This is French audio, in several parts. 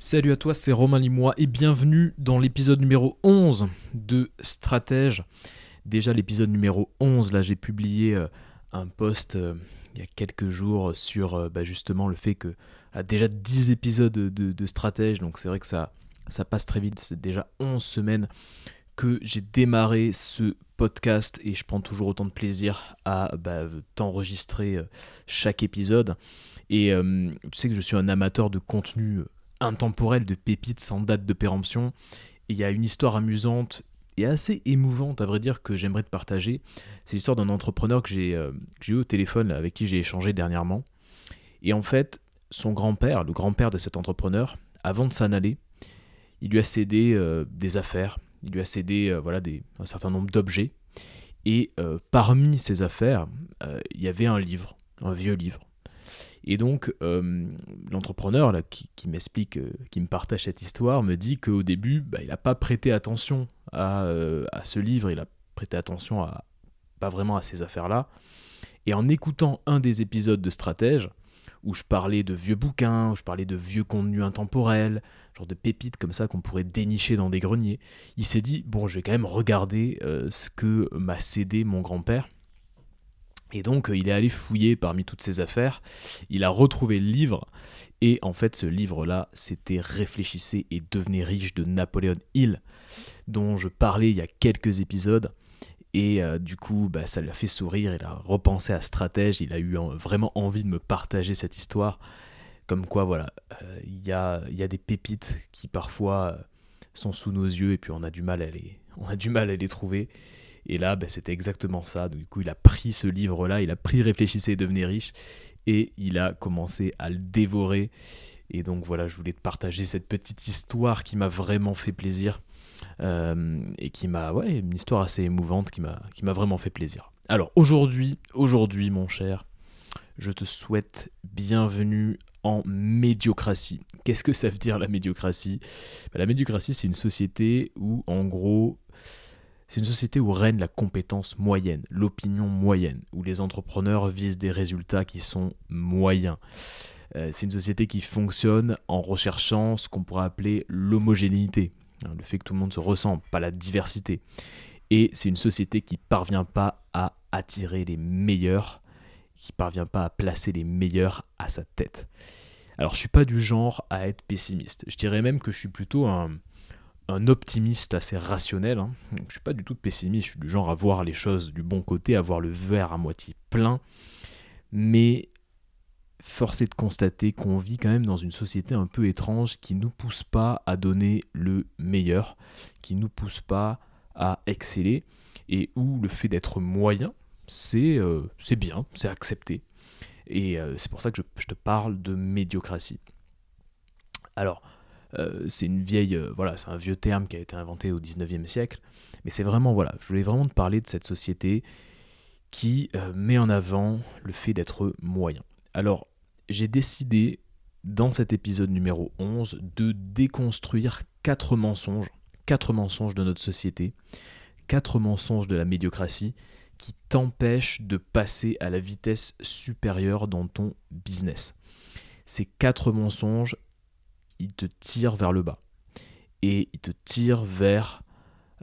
Salut à toi, c'est Romain Limois et bienvenue dans l'épisode numéro 11 de Stratège. Déjà l'épisode numéro 11, là j'ai publié euh, un post euh, il y a quelques jours sur euh, bah, justement le fait que a déjà 10 épisodes de, Stratège, donc c'est vrai que ça, ça passe très vite, c'est déjà 11 semaines que j'ai démarré ce podcast et je prends toujours autant de plaisir à bah, t'enregistrer chaque épisode. Et tu sais que je suis un amateur de contenu intemporel de pépites sans date de péremption. il y a une histoire amusante et assez émouvante, à vrai dire, que j'aimerais te partager. C'est l'histoire d'un entrepreneur que j'ai euh, eu au téléphone, avec qui j'ai échangé dernièrement. Et en fait, son grand-père, le grand-père de cet entrepreneur, avant de s'en aller, il lui a cédé euh, des affaires, il lui a cédé euh, voilà, un certain nombre d'objets. Et parmi ces affaires, il y avait un livre, un vieux livre. Et donc, euh, l'entrepreneur qui, m'explique, euh, qui me partage cette histoire, me dit qu'au début, bah, il n'a pas prêté attention euh, à, ce livre, il a prêté attention à pas vraiment à ces affaires-là. Et en écoutant un des épisodes de Stratège, où je parlais de vieux bouquins, où je parlais de vieux contenus intemporels, genre de pépites comme ça qu'on pourrait dénicher dans des greniers, il s'est dit, bon, je vais quand même regarder ce que m'a cédé mon grand-père et donc, euh, il est allé fouiller parmi toutes ses affaires, il a retrouvé le livre, et en fait, ce livre-là, c'était Réfléchissez et devenez riche de Napoléon Hill, dont je parlais il y a quelques épisodes. Et euh, du coup, bah, ça lui a fait sourire, il a repensé à stratège, il a eu vraiment envie de me partager cette histoire. Comme quoi, voilà, euh, il y, a, des pépites qui parfois sont sous nos yeux et puis on a du mal à les trouver. Et là, ben, c'était exactement ça. Du coup, il a pris ce livre-là, il a pris Réfléchissez et devenez riche, et il a commencé à le dévorer. Et donc voilà, je voulais te partager cette petite histoire qui m'a vraiment fait plaisir. Euh, et qui m'a, ouais, une histoire assez émouvante qui m'a, vraiment fait plaisir. Alors aujourd'hui, aujourd'hui, mon cher, je te souhaite bienvenue en médiocratie. Qu'est-ce que ça veut dire la médiocratie? Ben, La médiocratie, c'est une société où, en gros, c'est une société où règne la compétence moyenne, l'opinion moyenne, où les entrepreneurs visent des résultats qui sont moyens. Euh, c'est une société qui fonctionne en recherchant ce qu'on pourrait appeler l'homogénéité, hein, le fait que tout le monde se ressemble, pas la diversité. Et c'est une société qui parvient pas à attirer les meilleurs, qui parvient pas à placer les meilleurs à sa tête. Alors je suis pas du genre à être pessimiste. Je dirais même que je suis plutôt un, un optimiste assez rationnel. Hein. je suis pas du tout pessimiste, je suis du genre à voir les choses du bon côté, à voir le verre à moitié plein. Mais force est de constater qu'on vit quand même dans une société un peu étrange qui nous pousse pas à donner le meilleur, qui nous pousse pas à exceller, et où le fait d'être moyen, c'est euh, bien, c'est accepté. Et euh, c'est pour ça que je, je te parle de médiocratie. Alors, euh, c'est une vieille, euh, voilà, c'est un vieux terme qui a été inventé au 19e siècle, mais c'est vraiment, voilà, je voulais vraiment te parler de cette société qui euh, met en avant le fait d'être moyen. Alors, j'ai décidé, dans cet épisode numéro 11, de déconstruire quatre mensonges, quatre mensonges de notre société, quatre mensonges de la médiocratie qui t'empêchent de passer à la vitesse supérieure dans ton business. Ces quatre mensonges, il te tire vers le bas. Et il te tire vers,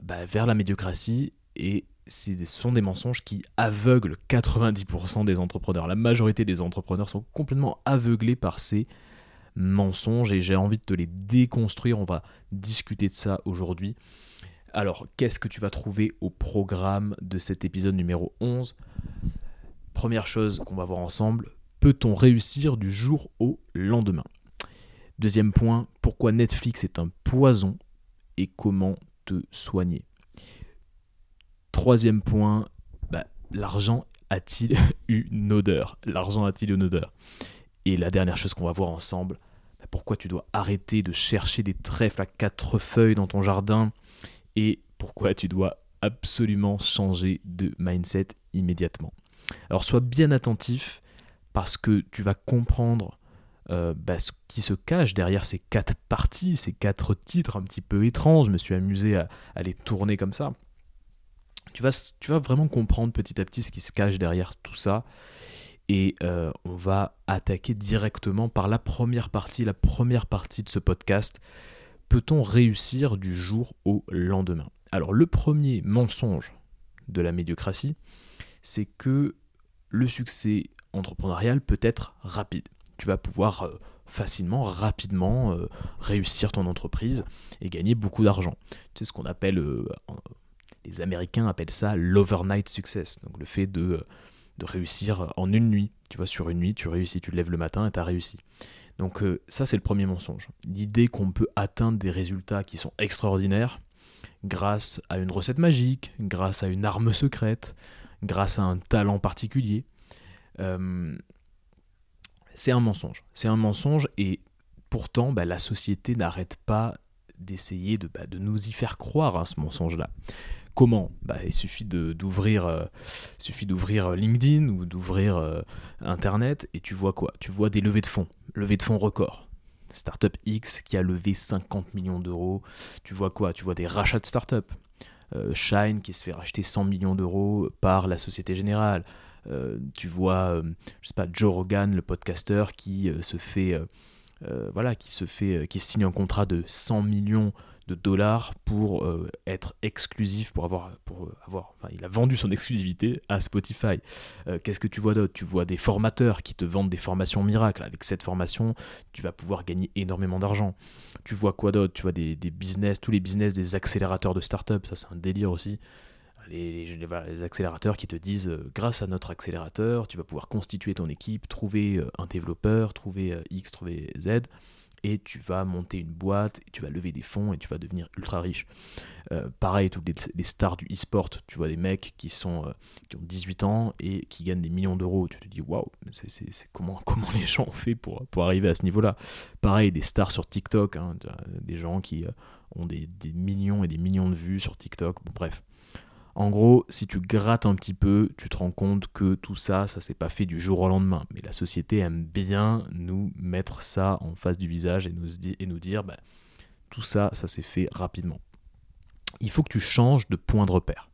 bah, vers la médiocratie. Et ce sont des mensonges qui aveuglent 90% des entrepreneurs. La majorité des entrepreneurs sont complètement aveuglés par ces mensonges et j'ai envie de te les déconstruire. On va discuter de ça aujourd'hui. Alors, qu'est-ce que tu vas trouver au programme de cet épisode numéro 11 Première chose qu'on va voir ensemble, peut-on réussir du jour au lendemain? Deuxième point, pourquoi Netflix est un poison et comment te soigner? Troisième point, bah, l'argent a-t-il une odeur? L'argent a-t-il une odeur? Et la dernière chose qu'on va voir ensemble, bah, pourquoi tu dois arrêter de chercher des trèfles à quatre feuilles dans ton jardin? Et pourquoi tu dois absolument changer de mindset immédiatement? Alors sois bien attentif parce que tu vas comprendre euh, bah, ce qui se cache derrière ces quatre parties, ces quatre titres un petit peu étranges. Je me suis amusé à, les tourner comme ça. Tu vas, vraiment comprendre petit à petit ce qui se cache derrière tout ça. Et euh, on va attaquer directement par la première partie, la première partie de ce podcast. Peut-on réussir du jour au lendemain? Alors le premier mensonge de la médiocratie, c'est que le succès entrepreneurial peut être rapide. Tu vas pouvoir euh, facilement, rapidement euh, réussir ton entreprise et gagner beaucoup d'argent. C'est ce qu'on appelle, les Américains appellent ça l'overnight success, donc le fait de de réussir en une nuit. Tu vois, sur une nuit, tu réussis, tu te lèves le matin et tu as réussi. Donc euh, ça, c'est le premier mensonge. L'idée qu'on peut atteindre des résultats qui sont extraordinaires grâce à une recette magique, grâce à une arme secrète, grâce à un talent particulier. C'est un mensonge. C'est un mensonge et pourtant, bah, la société n'arrête pas d'essayer de, bah, nous y faire croire à ce mensonge-là. Comment? Bah, Il suffit d'ouvrir euh, euh, LinkedIn ou d'ouvrir euh, Internet et tu vois quoi? Tu vois des levées de fonds, levées de fonds records. Startup X qui a levé 50 millions d'euros. Tu vois quoi? Tu vois des rachats de startup. Shine qui se fait racheter 100 millions d'euros par la Société Générale. Tu vois, je sais pas, Joe Rogan, le podcaster, qui se fait, voilà, qui se fait, qui signe un contrat de 100 millions de dollars pour euh, être exclusif, pour avoir, pour avoir, enfin, il a vendu son exclusivité à Spotify. Euh, qu'est-ce que tu vois d'autre? Tu vois des formateurs qui te vendent des formations miracles. Avec cette formation, tu vas pouvoir gagner énormément d'argent. Tu vois quoi d'autre? Tu vois des, business, tous les business des accélérateurs de start-up, ça c'est un délire aussi. Les, accélérateurs qui te disent euh, grâce à notre accélérateur, tu vas pouvoir constituer ton équipe, trouver un développeur, trouver X, trouver Z et tu vas monter une boîte, et tu vas lever des fonds et tu vas devenir ultra riche. Euh, pareil, toutes les, stars du e-sport, tu vois des mecs qui, sont, euh, qui ont 18 ans et qui gagnent des millions d'euros. Tu te dis, waouh, c'est comment, les gens ont fait pour, arriver à ce niveau-là? Pareil, des stars sur TikTok, hein, des gens qui euh, ont des, des, millions et des millions de vues sur TikTok. Bref. En gros, si tu grattes un petit peu, tu te rends compte que tout ça, ça s'est pas fait du jour au lendemain. Mais la société aime bien nous mettre ça en face du visage et nous, dire, bah, tout ça, ça s'est fait rapidement. Il faut que tu changes de point de repère.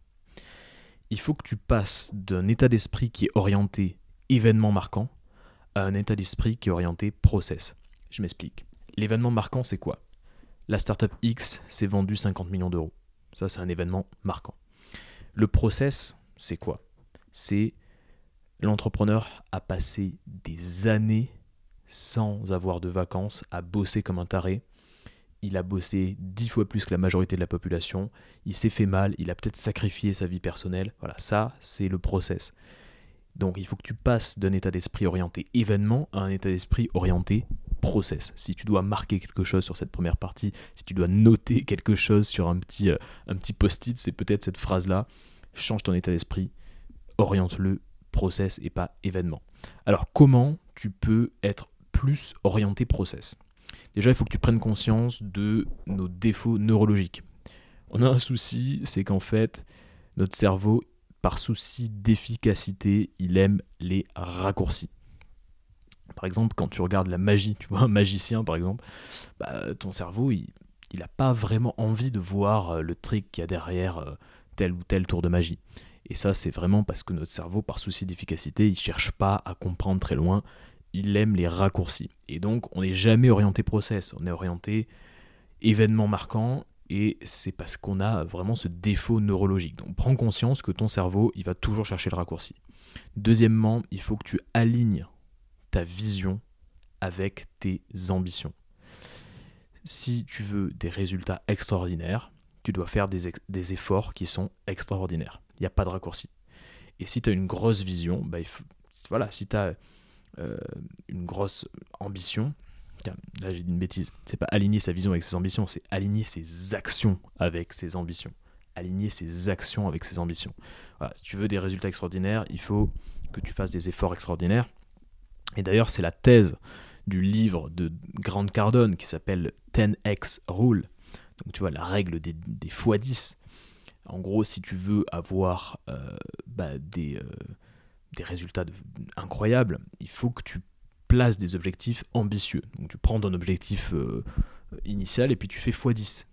Il faut que tu passes d'un état d'esprit qui est orienté événement marquant à un état d'esprit qui est orienté process. Je m'explique. L'événement marquant, c'est quoi? La startup X s'est vendue 50 millions d'euros. Ça, c'est un événement marquant. Le process, c'est quoi? C'est l'entrepreneur a passé des années sans avoir de vacances, à bosser comme un taré. Il a bossé dix fois plus que la majorité de la population. Il s'est fait mal, il a peut-être sacrifié sa vie personnelle. Voilà, ça, c'est le process. Donc il faut que tu passes d'un état d'esprit orienté événement à un état d'esprit orienté process. Si tu dois marquer quelque chose sur cette première partie, si tu dois noter quelque chose sur un petit, euh, petit post-it, c'est peut-être cette phrase-là. Change ton état d'esprit, oriente-le process et pas événement. Alors comment tu peux être plus orienté process? Déjà, il faut que tu prennes conscience de nos défauts neurologiques. On a un souci, c'est qu'en fait, notre cerveau, par souci d'efficacité, il aime les raccourcis. Par exemple, quand tu regardes la magie, tu vois un magicien par exemple, bah, ton cerveau, il n'a pas vraiment envie de voir euh, le trick qu'il y a derrière euh, tel ou tel tour de magie. Et ça, c'est vraiment parce que notre cerveau, par souci d'efficacité, il cherche pas à comprendre très loin, il aime les raccourcis. Et donc, on n'est jamais orienté process, on est orienté événement marquant, et c'est parce qu'on a vraiment ce défaut neurologique. Donc, prends conscience que ton cerveau, il va toujours chercher le raccourci. Deuxièmement, il faut que tu alignes ta vision avec tes ambitions. Si tu veux des résultats extraordinaires, tu dois faire des, efforts qui sont extraordinaires. Il n'y a pas de raccourci. Et si tu as une grosse vision, bah, voilà, si tu as euh, une grosse ambition, là j'ai dit une bêtise, c'est pas aligner sa vision avec ses ambitions, c'est aligner ses actions avec ses ambitions. Aligner ses actions avec ses ambitions. si tu veux des résultats extraordinaires, il faut que tu fasses des efforts extraordinaires. Et d'ailleurs, c'est la thèse du livre de Grant Cardone qui s'appelle 10x Rule. Donc tu vois, la règle des, des x10. En gros, si tu veux avoir euh, bah, euh, des résultats incroyables, il faut que tu places des objectifs ambitieux. Donc tu prends ton objectif euh, initial et puis tu fais x10.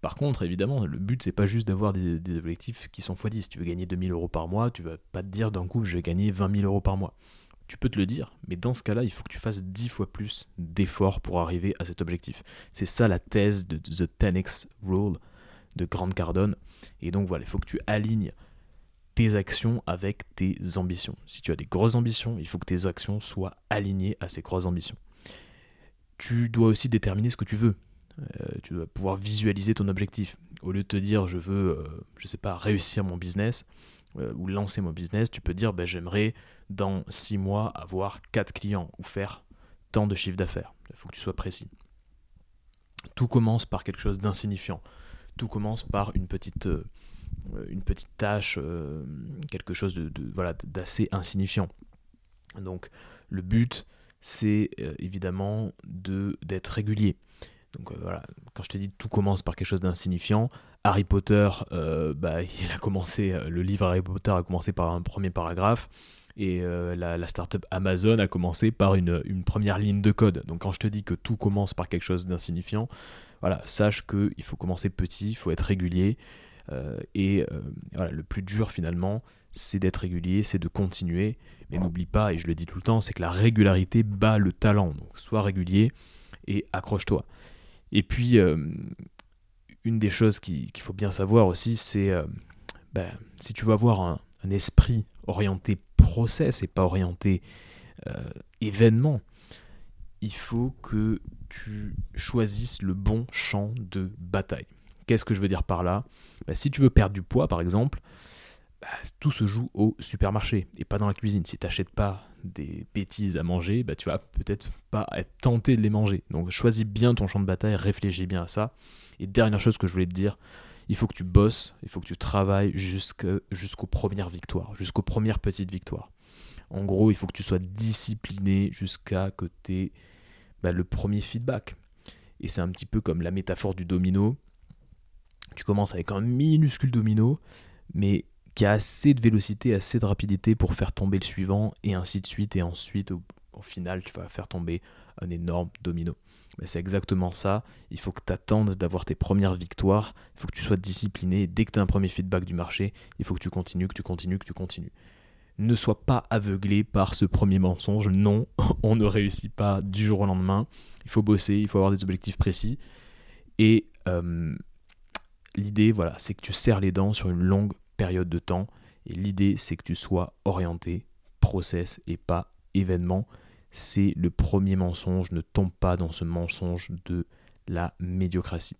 Par contre, évidemment, le but, c'est pas juste d'avoir des, objectifs qui sont x10. Si tu veux gagner 2000 euros par mois, tu vas pas te dire d'un coup, je vais gagner 20 000 euros par mois tu peux te le dire, mais dans ce cas-là, il faut que tu fasses dix fois plus d'efforts pour arriver à cet objectif. C'est ça la thèse de The 10x Rule de Grant Cardone. Et donc voilà, il faut que tu alignes actions avec tes ambitions. Si tu as des grosses ambitions, il faut que tes actions soient alignées à ces grosses ambitions. Tu dois aussi déterminer ce que tu veux. Euh, tu dois pouvoir visualiser ton objectif. Au lieu de te dire je veux, euh, je sais pas, réussir mon business euh, ou lancer mon business, tu peux dire ben, j'aimerais dans 6 mois avoir 4 clients ou faire tant de chiffre d'affaires. Il faut que tu sois précis. Tout commence par quelque chose d'insignifiant. Tout commence par une petite une petite tâche, euh, quelque chose de, voilà d'assez insignifiant. Donc le but, c'est euh, évidemment de d'être régulier. Donc voilà, quand je te dis tout commence par quelque chose d'insignifiant, Harry Potter, bah, il a commencé, le livre Harry Potter a commencé par un premier paragraphe, et la, startup Amazon a commencé par une, une, première ligne de code. Donc quand je te dis que tout commence par quelque chose d'insignifiant, voilà, sache qu'il faut commencer petit, il faut être régulier, euh, et euh, voilà, le plus dur finalement, c'est d'être régulier, c'est de continuer. Mais n'oublie pas, et je le dis tout le temps, c'est que la régularité bat le talent. Donc sois régulier et accroche-toi. Et puis, euh, une des choses qu'il faut bien savoir aussi, c'est ben, si tu veux avoir un, esprit orienté process et pas orienté événement, il faut que tu choisisses le bon champ de bataille. Qu'est-ce que je veux dire par là? Bah, Si tu veux perdre du poids, par exemple, bah, tout se joue au supermarché et pas dans la cuisine. Si tu n'achètes pas des bêtises à manger, bah, tu vas peut-être pas être tenté de les manger. Donc choisis bien ton champ de bataille, réfléchis bien à ça. Et dernière chose que je voulais te dire, il faut que tu bosses, il faut que tu travailles jusqu'aux premières victoires, jusqu'aux premières petites victoires. En gros, il faut que tu sois discipliné jusqu'à côté le premier feedback. Et c'est un petit peu comme la métaphore du domino. Tu commences avec un minuscule domino, mais qui a assez de vélocité, assez de rapidité pour faire tomber le suivant, et ainsi de suite, et ensuite, au, final, tu vas faire tomber un énorme domino. C'est exactement ça, il faut que tu attendes d'avoir tes premières victoires, il faut que tu sois discipliné, dès que tu as un premier feedback du marché, il faut que tu continues, que tu continues, que tu continues. Ne sois pas aveuglé par ce premier mensonge, non, on ne réussit pas du jour au lendemain, il faut bosser, il faut avoir des objectifs précis, et euh, L'idée, voilà, c'est que tu serres les dents sur une longue période de temps. Et l'idée, c'est que tu sois orienté process et pas événement. C'est le premier mensonge. Ne tombe pas dans ce mensonge de la médiocratie.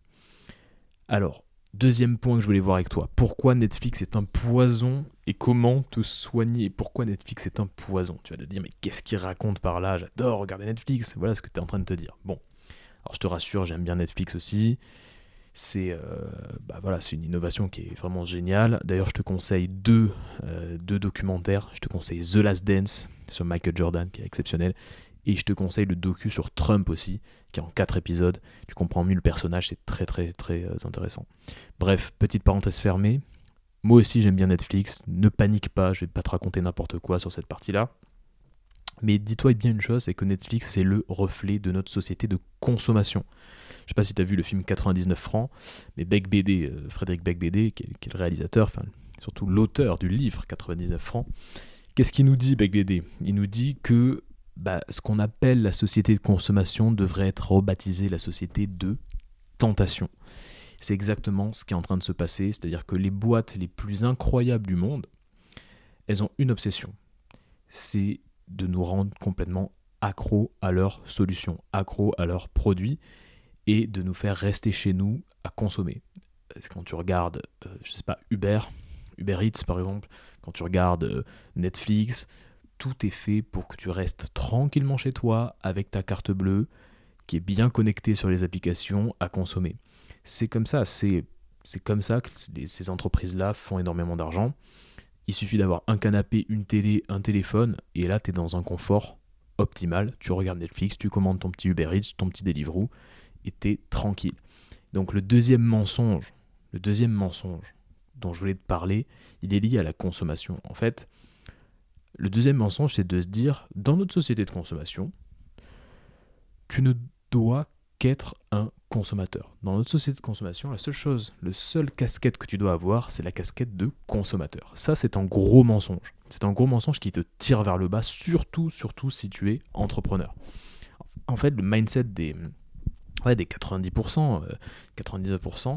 Alors, deuxième point que je voulais voir avec toi. Pourquoi Netflix est un poison et comment te soigner Pourquoi Netflix est un poison? Tu vas te dire, mais qu'est-ce qu'il raconte par là? J'adore regarder Netflix. Voilà ce que tu es en train de te dire. Bon, alors je te rassure, j'aime bien Netflix aussi c'est euh, bah c'est une innovation qui est vraiment géniale. D'ailleurs, je te conseille deux, euh, deux, documentaires. Je te conseille The Last Dance sur Michael Jordan, qui est exceptionnel. Et je te conseille le docu sur Trump aussi, qui est en quatre épisodes. Tu comprends mieux le personnage, c'est très très très euh, intéressant. Bref, petite parenthèse fermée. Moi aussi j'aime bien Netflix. Ne panique pas, je vais pas te raconter n'importe quoi sur cette partie-là. Mais dis-toi bien une chose, c'est que Netflix, c'est le reflet de notre société de consommation. Je sais pas si tu as vu le film 99 francs, mais Beck BD, euh, Frédéric Beck BD, qui est, le réalisateur, enfin surtout l'auteur du livre 99 francs, qu'est-ce qu'il nous dit Beck BD Il nous dit que bah, ce qu'on appelle la société de consommation devrait être rebaptisé la société de tentation. C'est exactement ce qui est en train de se passer, c'est-à-dire que les boîtes les plus incroyables du monde, elles ont une obsession, c'est de nous rendre complètement accro à leurs solutions, accro à leurs produits, et de nous faire rester chez nous à consommer. Quand tu regardes, euh, je sais pas, Uber, Uber Eats par exemple, quand tu regardes euh, Netflix, tout est fait pour que tu restes tranquillement chez toi avec ta carte bleue qui est bien connectée sur les applications à consommer. C'est comme ça, c'est comme ça que ces entreprises-là font énormément d'argent. Il suffit d'avoir un canapé, une télé, un téléphone, et là, tu es dans un confort optimal. Tu regardes Netflix, tu commandes ton petit Uber Eats, ton petit Deliveroo, était tranquille. Donc le deuxième mensonge, le deuxième mensonge dont je voulais te parler, il est lié à la consommation. En fait, le deuxième mensonge, c'est de se dire, dans notre société de consommation, tu ne dois qu'être un consommateur. Dans notre société de consommation, la seule chose, le seul casquette que tu dois avoir, c'est la casquette de consommateur. Ça, c'est un gros mensonge. C'est un gros mensonge qui te tire vers le bas, surtout, surtout si tu es entrepreneur. En fait, le mindset des, des 90%, 99%, euh,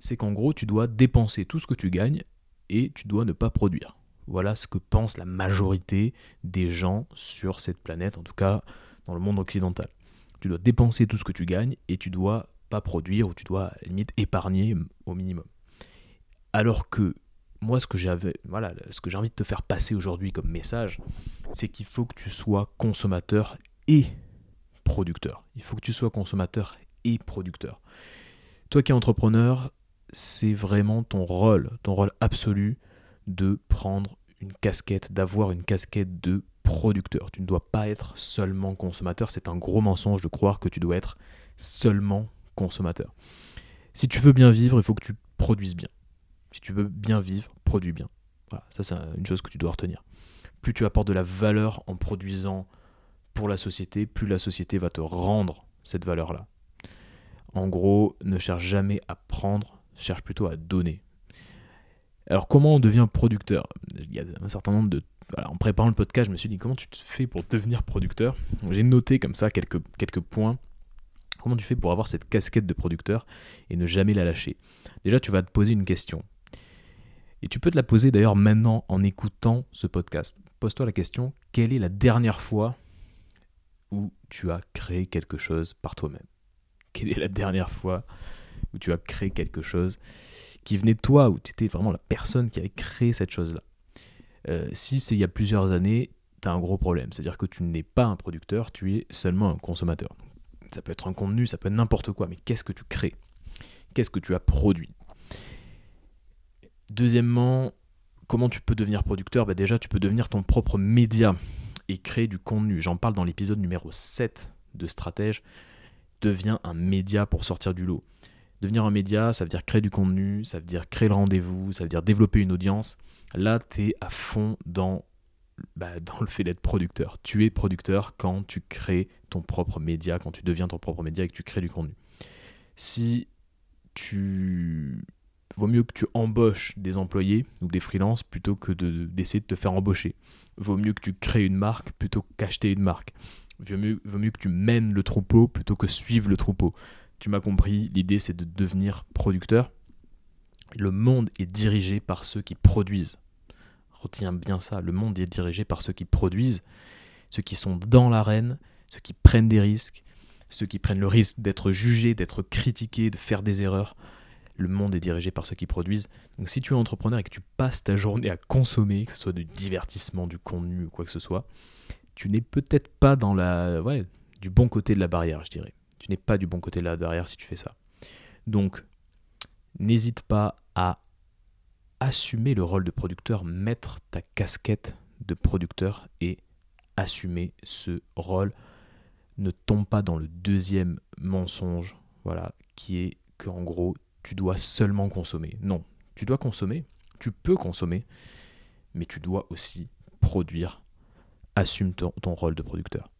c'est qu'en gros, tu dois dépenser tout ce que tu gagnes et tu dois ne pas produire. Voilà ce que pense la majorité des gens sur cette planète, en tout cas dans le monde occidental. Tu dois dépenser tout ce que tu gagnes et tu dois pas produire ou tu dois limite épargner au minimum. Alors que moi, ce que j'avais, voilà, ce que j'ai envie de te faire passer aujourd'hui comme message, c'est qu'il faut que tu sois consommateur et producteur. Il faut que tu sois consommateur et producteur. Toi qui es entrepreneur, c'est vraiment ton rôle, ton rôle absolu de prendre une casquette, d'avoir une casquette de producteur. Tu ne dois pas être seulement consommateur. C'est un gros mensonge de croire que tu dois être seulement consommateur. Si tu veux bien vivre, il faut que tu produises bien. Si tu veux bien vivre, produis bien. Voilà, ça c'est une chose que tu dois retenir. Plus tu apportes de la valeur en produisant pour la société, plus la société va te rendre cette valeur-là. En gros, ne cherche jamais à prendre, cherche plutôt à donner. Alors comment on devient producteur? Il y a un certain nombre de... en préparant le podcast, je me suis dit comment tu te fais pour devenir producteur? J'ai noté comme ça quelques, quelques points. Comment tu fais pour avoir cette casquette de producteur et ne jamais la lâcher? Déjà, tu vas te poser une question. Et tu peux te la poser d'ailleurs maintenant en écoutant ce podcast. Pose-toi la question, quelle est la dernière fois où tu as créé quelque chose par toi-même Quelle est la dernière fois où tu as créé quelque chose qui venait de toi, où tu étais vraiment la personne qui avait créé cette chose-là? Euh, si c'est il y a plusieurs années, tu as un gros problème. C'est-à-dire que tu n'es pas un producteur, tu es seulement un consommateur. Ça peut être un contenu, ça peut être n'importe quoi, mais qu'est-ce que tu crées? Qu'est-ce que tu as produit? Deuxièmement, comment tu peux devenir producteur? Bah Déjà, tu peux devenir ton propre média et créer du contenu. J'en parle dans l'épisode numéro 7 de Stratège. Deviens un média pour sortir du lot. Devenir un média, ça veut dire créer du contenu, ça veut dire créer le rendez-vous, ça veut dire développer une audience. Là, tu es à fond dans, bah, dans le fait d'être producteur. Tu es producteur quand tu crées ton propre média, quand tu deviens ton propre média et que tu crées du contenu. Si tu vaut mieux que tu embauches des employés ou des freelances plutôt que d'essayer de, te faire embaucher. Vaut mieux que tu crées une marque plutôt qu'acheter une marque. Vaut mieux, vaut mieux que tu mènes le troupeau plutôt que suivre le troupeau. Tu m'as compris, l'idée c'est de devenir producteur. Le monde est dirigé par ceux qui produisent. Retiens bien ça, le monde est dirigé par ceux qui produisent, ceux qui sont dans l'arène, ceux qui prennent des risques, ceux qui prennent le risque d'être jugés, d'être critiqués, de faire des erreurs. Le monde est dirigé par ceux qui produisent. Donc si tu es entrepreneur et que tu passes ta journée à consommer, que ce soit du divertissement, du contenu ou quoi que ce soit, tu n'es peut-être pas dans la ouais, du bon côté de la barrière, je dirais. Tu n'es pas du bon côté là derrière si tu fais ça. Donc, n'hésite pas à assumer le rôle de producteur, mettre ta casquette de producteur et assumer ce rôle. Ne tombe pas dans le deuxième mensonge, voilà, qui est qu'en gros, tu dois seulement consommer. Non, tu dois consommer, tu peux consommer, mais tu dois aussi produire. Assume ton rôle de producteur.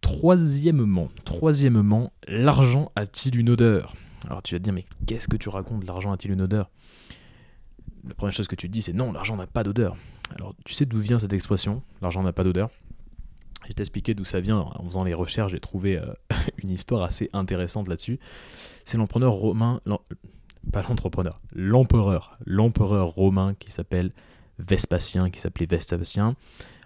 Troisièmement, troisièmement, l'argent a-t-il une odeur? Alors tu vas te dire, mais qu'est-ce que tu racontes? L'argent a-t-il une odeur? La première chose que tu te dis, c'est non, l'argent n'a pas d'odeur. Alors tu sais d'où vient cette expression? L'argent n'a pas d'odeur je vais t'expliquer d'où ça vient. En faisant les recherches, j'ai trouvé euh, une histoire assez intéressante là-dessus. C'est l'empereur romain, pas l'entrepreneur, l'empereur, l'empereur romain qui s'appelle Vespasien, qui s'appelait Vespasien.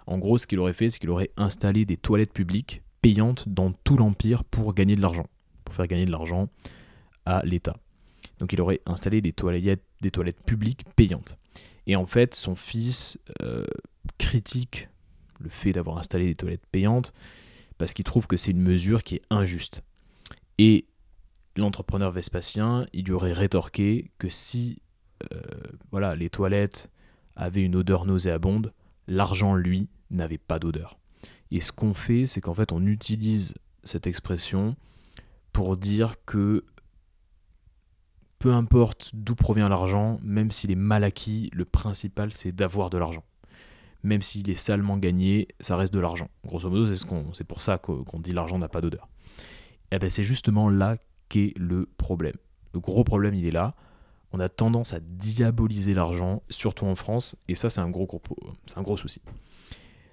En gros, ce qu'il aurait fait, c'est qu'il aurait installé des toilettes publiques payante dans tout l'Empire pour gagner de l'argent, pour faire gagner de l'argent à l'État. Donc il aurait installé des toilettes, des toilettes publiques payantes. Et en fait, son fils euh, critique le fait d'avoir installé des toilettes payantes parce qu'il trouve que c'est une mesure qui est injuste. Et l'entrepreneur Vespasien, il lui aurait rétorqué que si euh, voilà, les toilettes avaient une odeur nauséabonde, l'argent, lui, n'avait pas d'odeur. Et ce qu'on fait, c'est qu'en fait, on utilise cette expression pour dire que peu importe d'où provient l'argent, même s'il est mal acquis, le principal c'est d'avoir de l'argent. Même s'il est salement gagné, ça reste de l'argent. Grosso modo, c'est ce qu'on, c'est pour ça qu'on dit l'argent n'a pas d'odeur. eh ben c'est justement là qu'est le problème. Le gros problème, il est là. On a tendance à diaboliser l'argent, surtout en France, et ça, c'est un gros, un gros souci.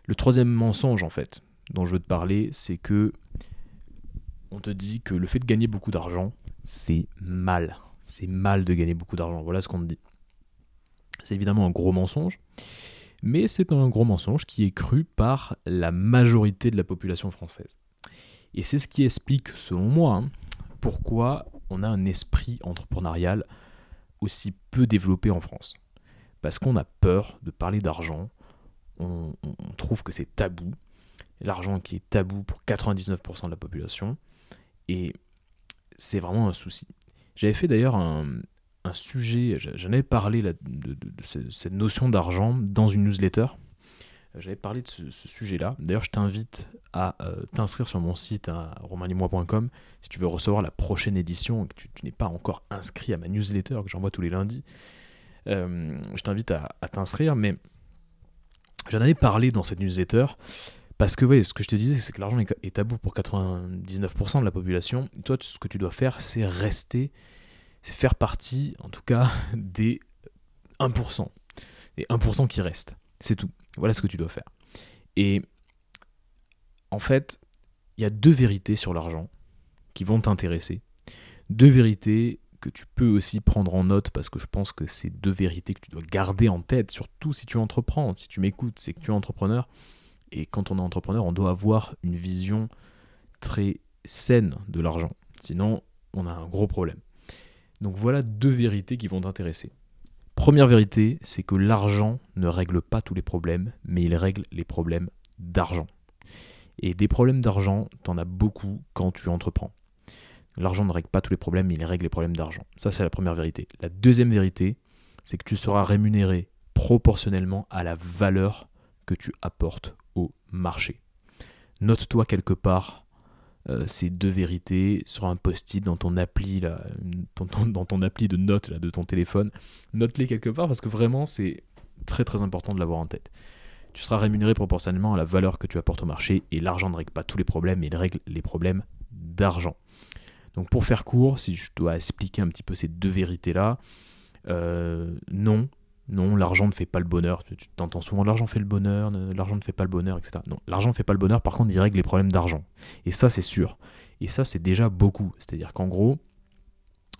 Le troisième mensonge, en fait, dont je veux te parler, c'est que on te dit que le fait de gagner beaucoup d'argent, c'est mal. C'est mal de gagner beaucoup d'argent. Voilà ce qu'on te dit. C'est évidemment un gros mensonge, mais c'est un gros mensonge qui est cru par la majorité de la population française. Et c'est ce qui explique, selon moi, hein, pourquoi on a un esprit entrepreneurial aussi peu développé en France. Parce qu'on a peur de parler d'argent, on, trouve que c'est tabou, l'argent qui est tabou pour 99% de la population, et c'est vraiment un souci. J'avais fait d'ailleurs un, sujet, j'en avais parlé de, cette notion d'argent dans une newsletter. J'avais parlé de ce, sujet-là. D'ailleurs, je t'invite à euh, t'inscrire sur mon site à romanimois.com si tu veux recevoir la prochaine édition et que tu, n'es pas encore inscrit à ma newsletter que j'envoie tous les lundis. Euh, je t'invite à, t'inscrire, mais J'en avais parlé dans cette newsletter parce que ce que je te disais, c'est que l'argent est tabou pour 99% de la population. Et toi, ce que tu dois faire, c'est rester, c'est faire partie, en tout cas, des 1%. Les 1% qui restent. C'est tout. Voilà ce que tu dois faire. Et en fait, il y a deux vérités sur l'argent qui vont t'intéresser. Deux vérités que tu peux aussi prendre en note parce que je pense que c'est deux vérités que tu dois garder en tête, surtout si tu entreprends. Si tu m'écoutes, c'est que tu es entrepreneur. Et quand on est entrepreneur, on doit avoir une vision très saine de l'argent. Sinon, on a un gros problème. Donc voilà deux vérités qui vont t'intéresser. Première vérité, c'est que l'argent ne règle pas tous les problèmes, mais il règle les problèmes d'argent. Et des problèmes d'argent, t'en as beaucoup quand tu entreprends. L'argent ne règle pas tous les problèmes, mais il règle les problèmes d'argent. Ça, c'est la première vérité. La deuxième vérité, c'est que tu seras rémunéré proportionnellement à la valeur que tu apportes au marché. Note-toi quelque part euh, ces deux vérités sur un post-it dans ton appli, dans ton appli de notes là, de ton téléphone. Note-les quelque part parce que vraiment, c'est très très important de l'avoir en tête. Tu seras rémunéré proportionnellement à la valeur que tu apportes au marché et l'argent ne règle pas tous les problèmes, mais il règle les problèmes d'argent. Donc pour faire court, si je dois expliquer un petit peu ces deux vérités-là, euh, non, non, l'argent ne fait pas le bonheur. Tu t'entends souvent l'argent fait le bonheur, l'argent ne fait pas le bonheur, etc. Non, l'argent ne fait pas le bonheur, par contre, il règle les problèmes d'argent. Et ça, c'est sûr. Et ça, c'est déjà beaucoup. C'est-à-dire qu'en gros,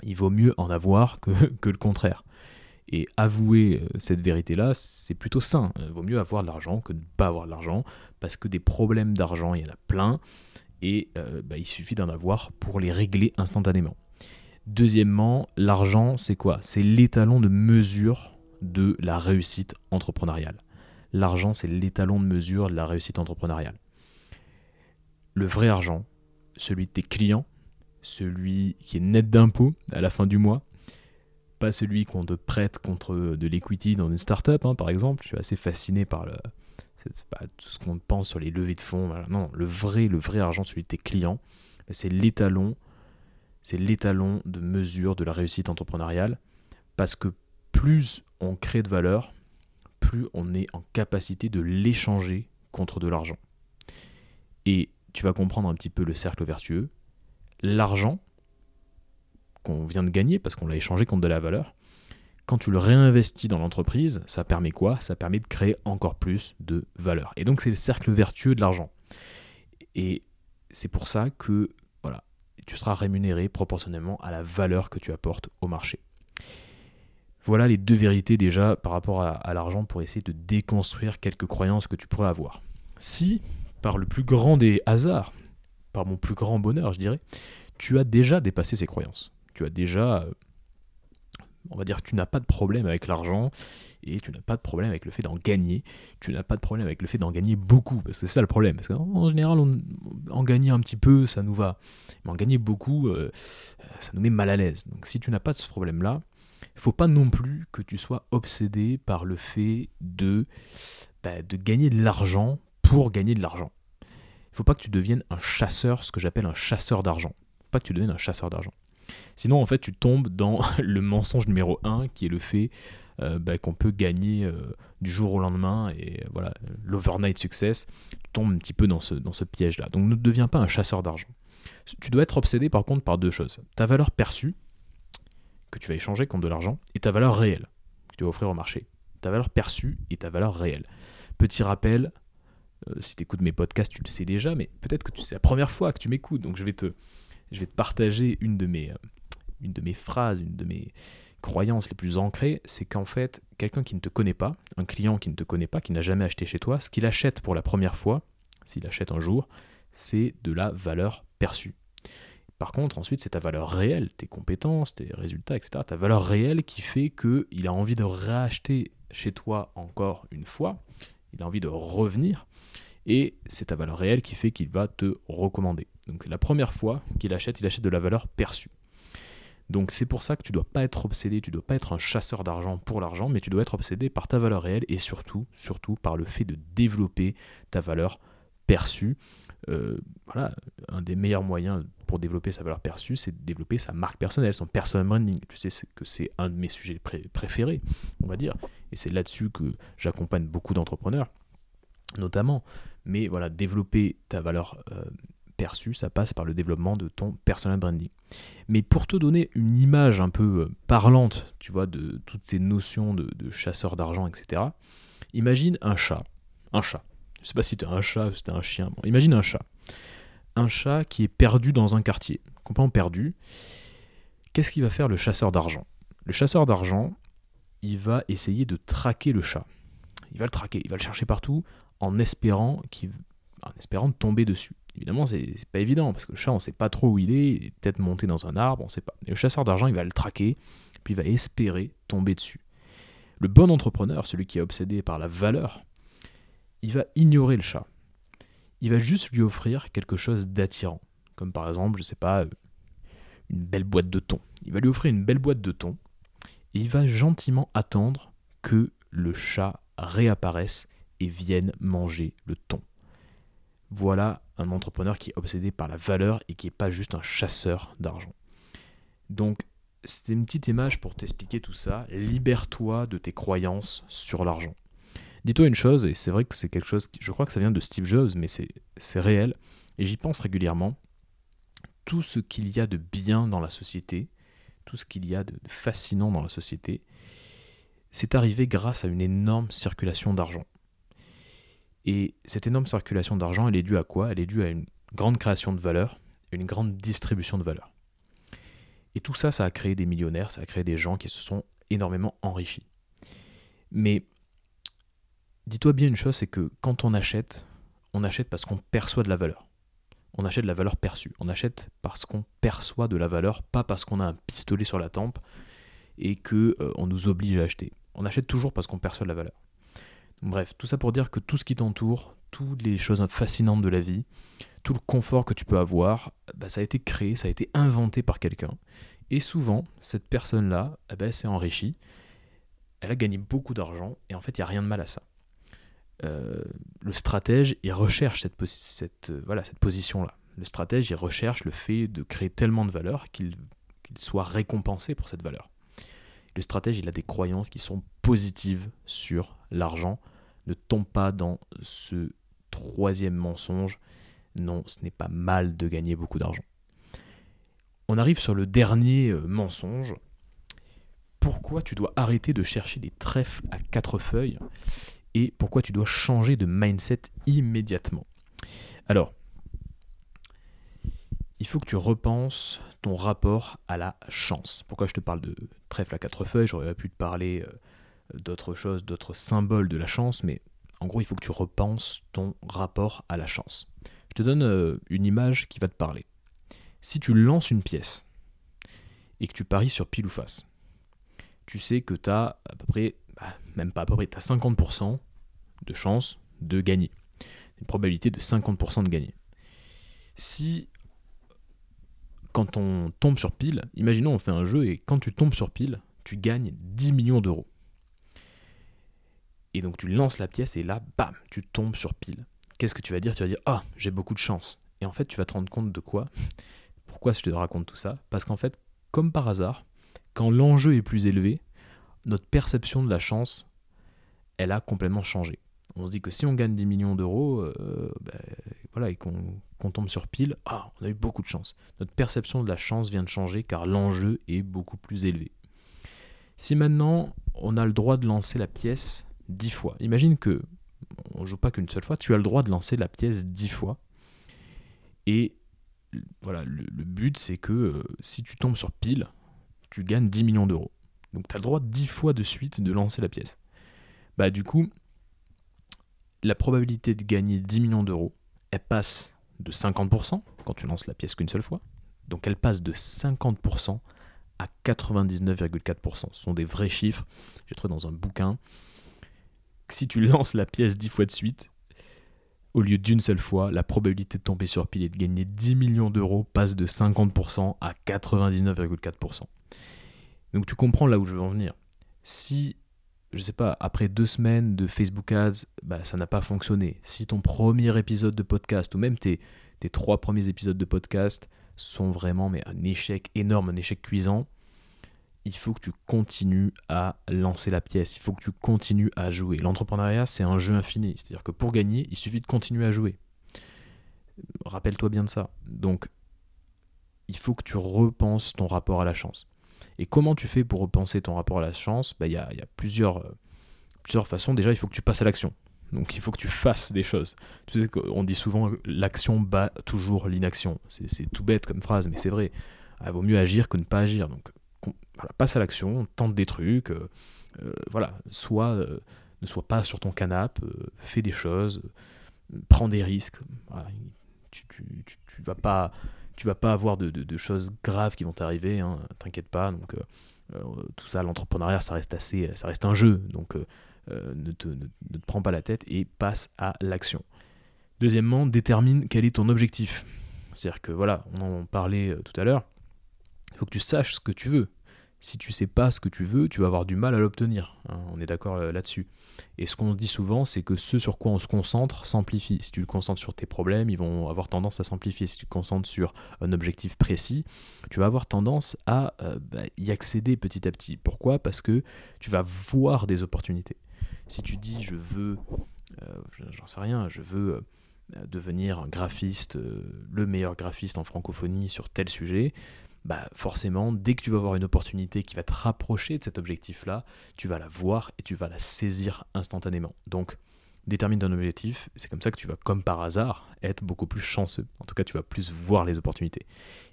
il vaut mieux en avoir que, le contraire. Et avouer euh, cette vérité-là, c'est plutôt sain. Il vaut mieux avoir de l'argent que de ne pas avoir de l'argent, parce que des problèmes d'argent, il y en a plein et euh, bah, il suffit d'en avoir pour les régler instantanément. Deuxièmement, l'argent, c'est quoi? C'est l'étalon de mesure de la réussite entrepreneuriale. L'argent, c'est l'étalon de mesure de la réussite entrepreneuriale. Le vrai argent, celui de tes clients, celui qui est net d'impôts à la fin du mois, pas celui qu'on te prête contre de l'equity dans une startup, hein, par exemple. Je suis assez fasciné par le, c'est pas tout ce qu'on pense sur les levées de fonds. Non, le vrai, le vrai argent, celui de tes clients, c'est l'étalon, c'est l'étalon de mesure de la réussite entrepreneuriale. Parce que plus on crée de valeur, plus on est en capacité de l'échanger contre de l'argent. Et tu vas comprendre un petit peu le cercle vertueux. L'argent qu'on vient de gagner, parce qu'on l'a échangé contre de la valeur, quand tu le réinvestis dans l'entreprise, ça permet quoi? Ça permet de créer encore plus de valeur. Et donc c'est le cercle vertueux de l'argent. Et c'est pour ça que voilà, tu seras rémunéré proportionnellement à la valeur que tu apportes au marché. Voilà les deux vérités déjà par rapport à, l'argent pour essayer de déconstruire quelques croyances que tu pourrais avoir. Si, par le plus grand des hasards, par mon plus grand bonheur, je dirais, tu as déjà dépassé ces croyances. Tu as déjà euh, on va dire tu n'as pas de problème avec l'argent et tu n'as pas de problème avec le fait d'en gagner. Tu n'as pas de problème avec le fait d'en gagner beaucoup, parce que c'est ça le problème. Parce qu'en général, en gagner un petit peu, ça nous va. Mais en gagner beaucoup, euh, ça nous met mal à l'aise. Donc si tu n'as pas de ce problème-là, il faut pas non plus que tu sois obsédé par le fait de, bah, de gagner de l'argent pour gagner de l'argent. Il faut pas que tu deviennes un chasseur, ce que j'appelle un chasseur d'argent. faut pas que tu deviennes un chasseur d'argent. Sinon, en fait, tu tombes dans le mensonge numéro 1 qui est le fait euh, bah, qu'on peut gagner euh, du jour au lendemain et voilà, l'overnight success. Tu tombes un petit peu dans ce, dans ce piège-là. Donc ne deviens pas un chasseur d'argent. Tu dois être obsédé par contre par deux choses. Ta valeur perçue, que tu vas échanger contre de l'argent, et ta valeur réelle, que tu vas offrir au marché. Ta valeur perçue et ta valeur réelle. Petit rappel, euh, si tu écoutes mes podcasts, tu le sais déjà, mais peut-être que c'est la première fois que tu m'écoutes, donc je vais te, partager une de mes, euh, une de mes phrases, une de mes croyances les plus ancrées, c'est qu'en fait, quelqu'un qui ne te connaît pas, un client qui ne te connaît pas, qui n'a jamais acheté chez toi, ce qu'il achète pour la première fois, s'il achète un jour, c'est de la valeur perçue. Par contre, ensuite, c'est ta valeur réelle, tes compétences, tes résultats, etc. Ta valeur réelle qui fait qu'il a envie de racheter chez toi encore une fois, il a envie de revenir, et c'est ta valeur réelle qui fait qu'il va te recommander. Donc la première fois qu'il achète, il achète de la valeur perçue. Donc c'est pour ça que tu ne dois pas être obsédé, tu ne dois pas être un chasseur d'argent pour l'argent, mais tu dois être obsédé par ta valeur réelle et surtout, surtout par le fait de développer ta valeur perçue. Euh, voilà, un des meilleurs moyens pour développer sa valeur perçue, c'est de développer sa marque personnelle, son personal branding. Tu sais que c'est un de mes sujets préférés, on va dire, et c'est là-dessus que j'accompagne beaucoup d'entrepreneurs, notamment. Mais voilà, développer ta valeur euh, perçue, ça passe par le développement de ton personal branding. Mais pour te donner une image un peu euh, parlante, tu vois, de toutes ces notions de, chasseur d'argent, etc., imagine un chat. Un chat. Je sais pas si tu un chat ou si tu un chien. imagine un chat. Un chat qui est perdu dans un quartier, complètement perdu. Qu'est-ce qu'il va faire le chasseur d'argent? Le chasseur d'argent, il va essayer de traquer le chat. Il va le traquer, il va le chercher partout en espérant, qu'il, en espérant tomber dessus. Évidemment, c'est pas évident, parce que le chat, on sait pas trop où il est, il est peut-être monté dans un arbre, on sait pas. Et le chasseur d'argent, il va le traquer, puis il va espérer tomber dessus. Le bon entrepreneur, celui qui est obsédé par la valeur, il va ignorer le chat. Il va juste lui offrir quelque chose d'attirant, comme par exemple, je sais pas, une belle boîte de thon. Il va lui offrir une belle boîte de thon, et il va gentiment attendre que le chat réapparaisse et vienne manger le thon. Voilà un entrepreneur qui est obsédé par la valeur et qui n'est pas juste un chasseur d'argent. Donc, c'était une petite image pour t'expliquer tout ça. Libère-toi de tes croyances sur l'argent. Dis-toi une chose, et c'est vrai que c'est quelque chose, je crois que ça vient de Steve Jobs, mais c'est réel, et j'y pense régulièrement. Tout ce qu'il y a de bien dans la société, tout ce qu'il y a de fascinant dans la société, c'est arrivé grâce à une énorme circulation d'argent. Et cette énorme circulation d'argent, elle est due à quoi? Elle est due à une grande création de valeur, une grande distribution de valeur. Et tout ça, ça a créé des millionnaires, ça a créé des gens qui se sont énormément enrichis. Mais dis-toi bien une chose, c'est que quand on achète, on achète parce qu'on perçoit de la valeur. On achète de la valeur perçue. On achète parce qu'on perçoit de la valeur, pas parce qu'on a un pistolet sur la tempe et que euh, on nous oblige à acheter. On achète toujours parce qu'on perçoit de la valeur. Bref, tout ça pour dire que tout ce qui t'entoure, toutes les choses fascinantes de la vie, tout le confort que tu peux avoir, bah, ça a été créé, ça a été inventé par quelqu'un. Et souvent, cette personne-là eh ben, s'est enrichie, elle a gagné beaucoup d'argent, et en fait, il n'y a rien de mal à ça. Euh, le stratège, il recherche euh, cette position-là. Le stratège, il recherche le fait de créer tellement de valeur qu'il soit récompensé pour cette valeur. Le stratège, il a des croyances qui sont positives sur l'argent. Ne tombe pas dans ce troisième mensonge. Non, ce n'est pas mal de gagner beaucoup d'argent. On arrive sur le dernier euh, mensonge. Pourquoi tu dois arrêter de chercher des trèfles à quatre feuilles? Et pourquoi tu dois changer de mindset immédiatement Alors, il faut que tu repenses ton rapport à la chance. Pourquoi je te parle de trèfle à quatre feuilles? J'aurais pu te parler euh, d'autres choses, d'autres symboles de la chance, mais en gros, il faut que tu repenses ton rapport à la chance. Je te donne euh, une image qui va te parler. Si tu lances une pièce et que tu paries sur pile ou face, tu sais que tu as à peu près, bah, même pas à peu près, tu as 50% de chance de gagner. Une probabilité de 50% de gagner. Si quand on tombe sur pile, imaginons on fait un jeu et quand tu tombes sur pile, tu gagnes 10 millions d'euros. Et donc tu lances la pièce et là, bam, tu tombes sur pile. Qu'est-ce que tu vas dire? Tu vas dire Ah, j'ai beaucoup de chance. Et en fait, tu vas te rendre compte de quoi? Pourquoi je te raconte tout ça? Parce qu'en fait, comme par hasard, quand l'enjeu est plus élevé, notre perception de la chance, elle a complètement changé. On se dit que si on gagne 10 millions d'euros, euh, ben, voilà, et qu'on tombe sur pile, ah, on a eu beaucoup de chance. Notre perception de la chance vient de changer car l'enjeu est beaucoup plus élevé. Si maintenant on a le droit de lancer la pièce 10 fois, imagine que on joue pas qu'une seule fois, tu as le droit de lancer la pièce 10 fois. Et voilà, le, but c'est que euh, si tu tombes sur pile, tu gagnes 10 millions d'euros. Donc tu as le droit 10 fois de suite de lancer la pièce. Bah du coup, la probabilité de gagner 10 millions d'euros, elle passe de 50% quand tu lances la pièce qu'une seule fois. Donc elle passe de 50% à 99,4%. Ce sont des vrais chiffres. J'ai trouvé dans un bouquin. Si tu lances la pièce 10 fois de suite, au lieu d'une seule fois, la probabilité de tomber sur pile et de gagner 10 millions d'euros passe de 50% à 99,4%. Donc tu comprends là où je veux en venir. Si, je sais pas, après deux semaines de Facebook Ads, bah, ça n'a pas fonctionné. Si ton premier épisode de podcast, ou même tes, tes trois premiers épisodes de podcast, sont vraiment mais un échec énorme, un échec cuisant, il faut que tu continues à lancer la pièce, il faut que tu continues à jouer. L'entrepreneuriat, c'est un jeu infini, c'est-à-dire que pour gagner, il suffit de continuer à jouer. Rappelle-toi bien de ça. Donc, il faut que tu repenses ton rapport à la chance. Et comment tu fais pour repenser ton rapport à la chance bah, Il y, a, plusieurs, euh, plusieurs façons. Déjà, il faut que tu passes à l'action. Donc il faut que tu fasses des choses. Tu sais qu'on dit souvent l'action bat toujours l'inaction. C'est tout bête comme phrase, mais c'est vrai. Il ah, vaut mieux agir que ne pas agir. Donc passe à l'action, tente des trucs. Euh, euh, voilà, soit ne sois pas sur ton canapé, fais des choses, prends des risques. Tu, tu, vas pas tu vas pas avoir de, choses graves qui vont t'arriver, hein, t'inquiète pas. Donc euh, euh, tout ça, l'entrepreneuriat, ça reste assez, ça reste un jeu. Donc euh, ne te, ne, te, prends pas la tête et passe à l'action. Deuxièmement, détermine quel est ton objectif. C'est-à-dire que voilà, on en parlait tout à l'heure. Il faut que tu saches ce que tu veux si tu sais pas ce que tu veux, tu vas avoir du mal à l'obtenir. Hein, on est d'accord euh, là-dessus. Et ce qu'on dit souvent, c'est que ce sur quoi on se concentre s'amplifie. Si tu le concentres sur tes problèmes, ils vont avoir tendance à s'amplifier. Si tu te concentres sur un objectif précis, tu vas avoir tendance à euh, bah, y accéder petit à petit. Pourquoi? Parce que tu vas voir des opportunités. Si tu dis je veux, euh, j'en sais rien, je veux devenir un graphiste, le meilleur graphiste en francophonie sur tel sujet, bah forcément, dès que tu vas avoir une opportunité qui va te rapprocher de cet objectif-là, tu vas la voir et tu vas la saisir instantanément. Donc, détermine ton objectif, c'est comme ça que tu vas, comme par hasard, être beaucoup plus chanceux. En tout cas, tu vas plus voir les opportunités.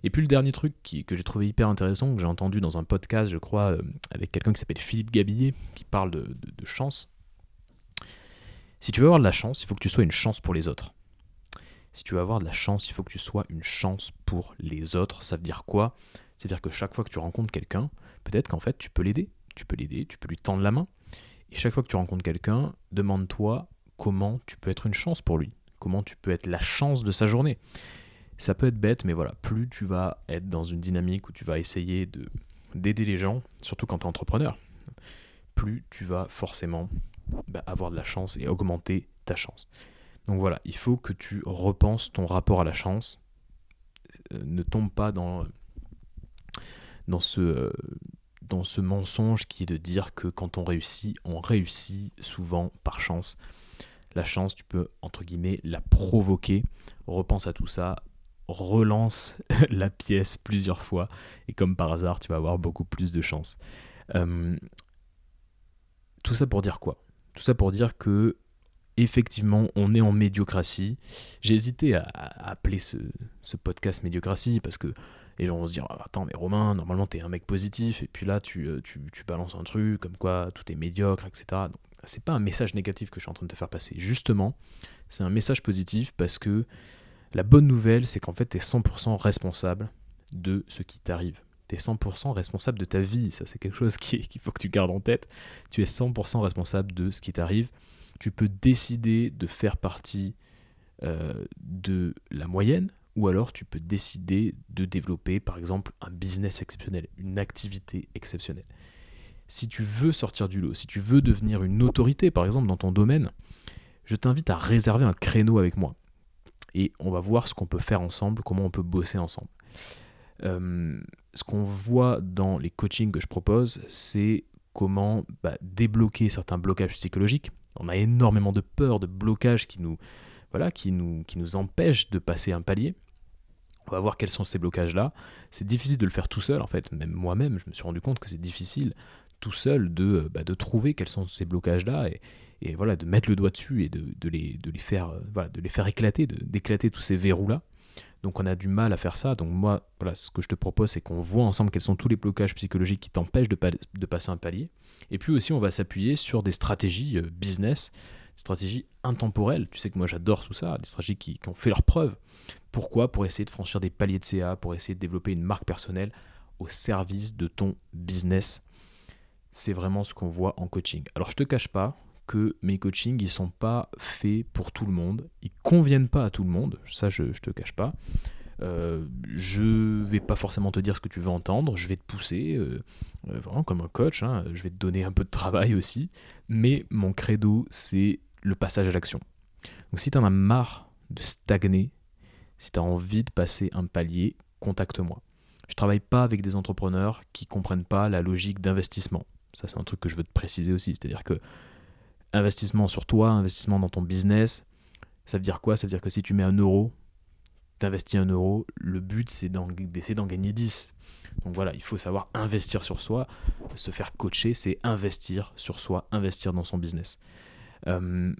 Et puis le dernier truc qui, que j'ai trouvé hyper intéressant, que j'ai entendu dans un podcast, je crois, euh, avec quelqu'un qui s'appelle Philippe Gabillet, qui parle de, de chance. Si tu veux avoir de la chance, il faut que tu sois une chance pour les autres si tu veux avoir de la chance, il faut que tu sois une chance pour les autres. Ça veut dire quoi? C'est-à-dire que chaque fois que tu rencontres quelqu'un, peut-être qu'en fait tu peux l'aider. Tu peux l'aider, tu peux lui tendre la main. Et chaque fois que tu rencontres quelqu'un, demande-toi comment tu peux être une chance pour lui. Comment tu peux être la chance de sa journée. Ça peut être bête, mais voilà, plus tu vas être dans une dynamique où tu vas essayer de d'aider les gens, surtout quand tu es entrepreneur, plus tu vas forcément bah, avoir de la chance et augmenter ta chance. Donc voilà, il faut que tu repenses ton rapport à la chance. Euh, ne tombe pas dans, dans, ce, euh, dans ce mensonge qui est de dire que quand on réussit, on réussit souvent par chance. La chance, tu peux, entre guillemets, la provoquer. Repense à tout ça, relance la pièce plusieurs fois, et comme par hasard, tu vas avoir beaucoup plus de chance. Euh, tout ça pour dire quoi? Tout ça pour dire que effectivement, on est en médiocratie. J'ai hésité à, appeler ce, podcast médiocratie parce que les gens vont se dire ah, Attends, mais Romain, normalement, t'es un mec positif, et puis là, euh, tu, tu, balances un truc comme quoi tout est médiocre, etc. Donc, c'est pas un message négatif que je suis en train de te faire passer. Justement, c'est un message positif parce que la bonne nouvelle, c'est qu'en fait, tu es 100% responsable de ce qui t'arrive. Tu es 100% responsable de ta vie. Ça, c'est quelque chose qu'il faut que tu gardes en tête. Tu es 100% responsable de ce qui t'arrive tu peux décider de faire partie euh, de la moyenne, ou alors tu peux décider de développer par exemple un business exceptionnel, une activité exceptionnelle. Si tu veux sortir du lot, si tu veux devenir une autorité par exemple dans ton domaine, je t'invite à réserver un créneau avec moi. Et on va voir ce qu'on peut faire ensemble, comment on peut bosser ensemble. Euh, ce qu'on voit dans les coachings que je propose, c'est comment bah, débloquer certains blocages psychologiques. On a énormément de peur, de blocages qui nous, empêchent de passer un palier. On va voir quels sont ces blocages-là. C'est difficile de le faire tout seul, en fait. Même moi-même, je me suis rendu compte que c'est difficile tout seul de, bah, trouver quels sont ces blocages-là et, voilà, de mettre le doigt dessus et faire, euh, voilà, de les faire éclater, d'éclater tous ces verrous-là. Donc on a du mal à faire ça. Donc moi, voilà, ce que je te propose, c'est qu'on voit ensemble quels sont tous les blocages psychologiques qui t'empêchent de, passer un palier. Et puis aussi, on va s'appuyer sur des stratégies euh, business, stratégies intemporelles. Tu sais que moi, j'adore tout ça, des stratégies qui, ont fait leurs preuves. Pourquoi? Pour essayer de franchir des paliers de CA, pour essayer de développer une marque personnelle au service de ton business. C'est vraiment ce qu'on voit en coaching. Alors je te cache pas, que mes coachings, ils sont pas faits pour tout le monde. Ils conviennent pas à tout le monde. Ça, je, je te cache pas. Euh, je vais pas forcément te dire ce que tu veux entendre. Je vais te pousser, euh, euh, vraiment comme un coach. Hein. Je vais te donner un peu de travail aussi. Mais mon credo, c'est le passage à l'action. Donc si tu en as marre de stagner, si tu as envie de passer un palier, contacte-moi. Je travaille pas avec des entrepreneurs qui comprennent pas la logique d'investissement. Ça, c'est un truc que je veux te préciser aussi. C'est-à-dire que investissement sur toi, investissement dans ton business. Ça veut dire quoi? Ça veut dire que si tu mets un euro, tu investis un euro, le but c'est d'essayer d'en gagner 10. Donc voilà, il faut savoir investir sur soi. Se faire coacher, c'est investir sur soi, investir dans son business. Euh,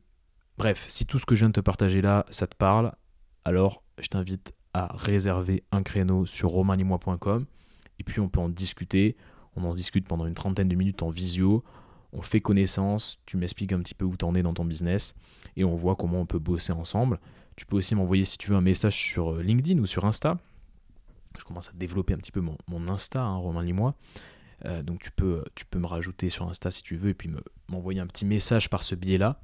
bref, si tout ce que je viens de te partager là, ça te parle, alors je t'invite à réserver un créneau sur romanimois.com et puis on peut en discuter. On en discute pendant une trentaine de minutes en visio on fait connaissance, tu m'expliques un petit peu où tu en es dans ton business et on voit comment on peut bosser ensemble. Tu peux aussi m'envoyer si tu veux un message sur euh, LinkedIn ou sur Insta. Je commence à développer un petit peu mon, Insta, hein, Romain Limois. Euh, donc tu peux, tu peux me rajouter sur Insta si tu veux et puis m'envoyer un petit message par ce biais-là.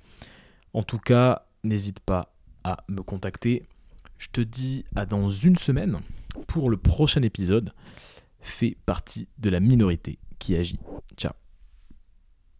En tout cas, n'hésite pas à me contacter. Je te dis à dans une semaine pour le prochain épisode. Fais partie de la minorité qui agit. Ciao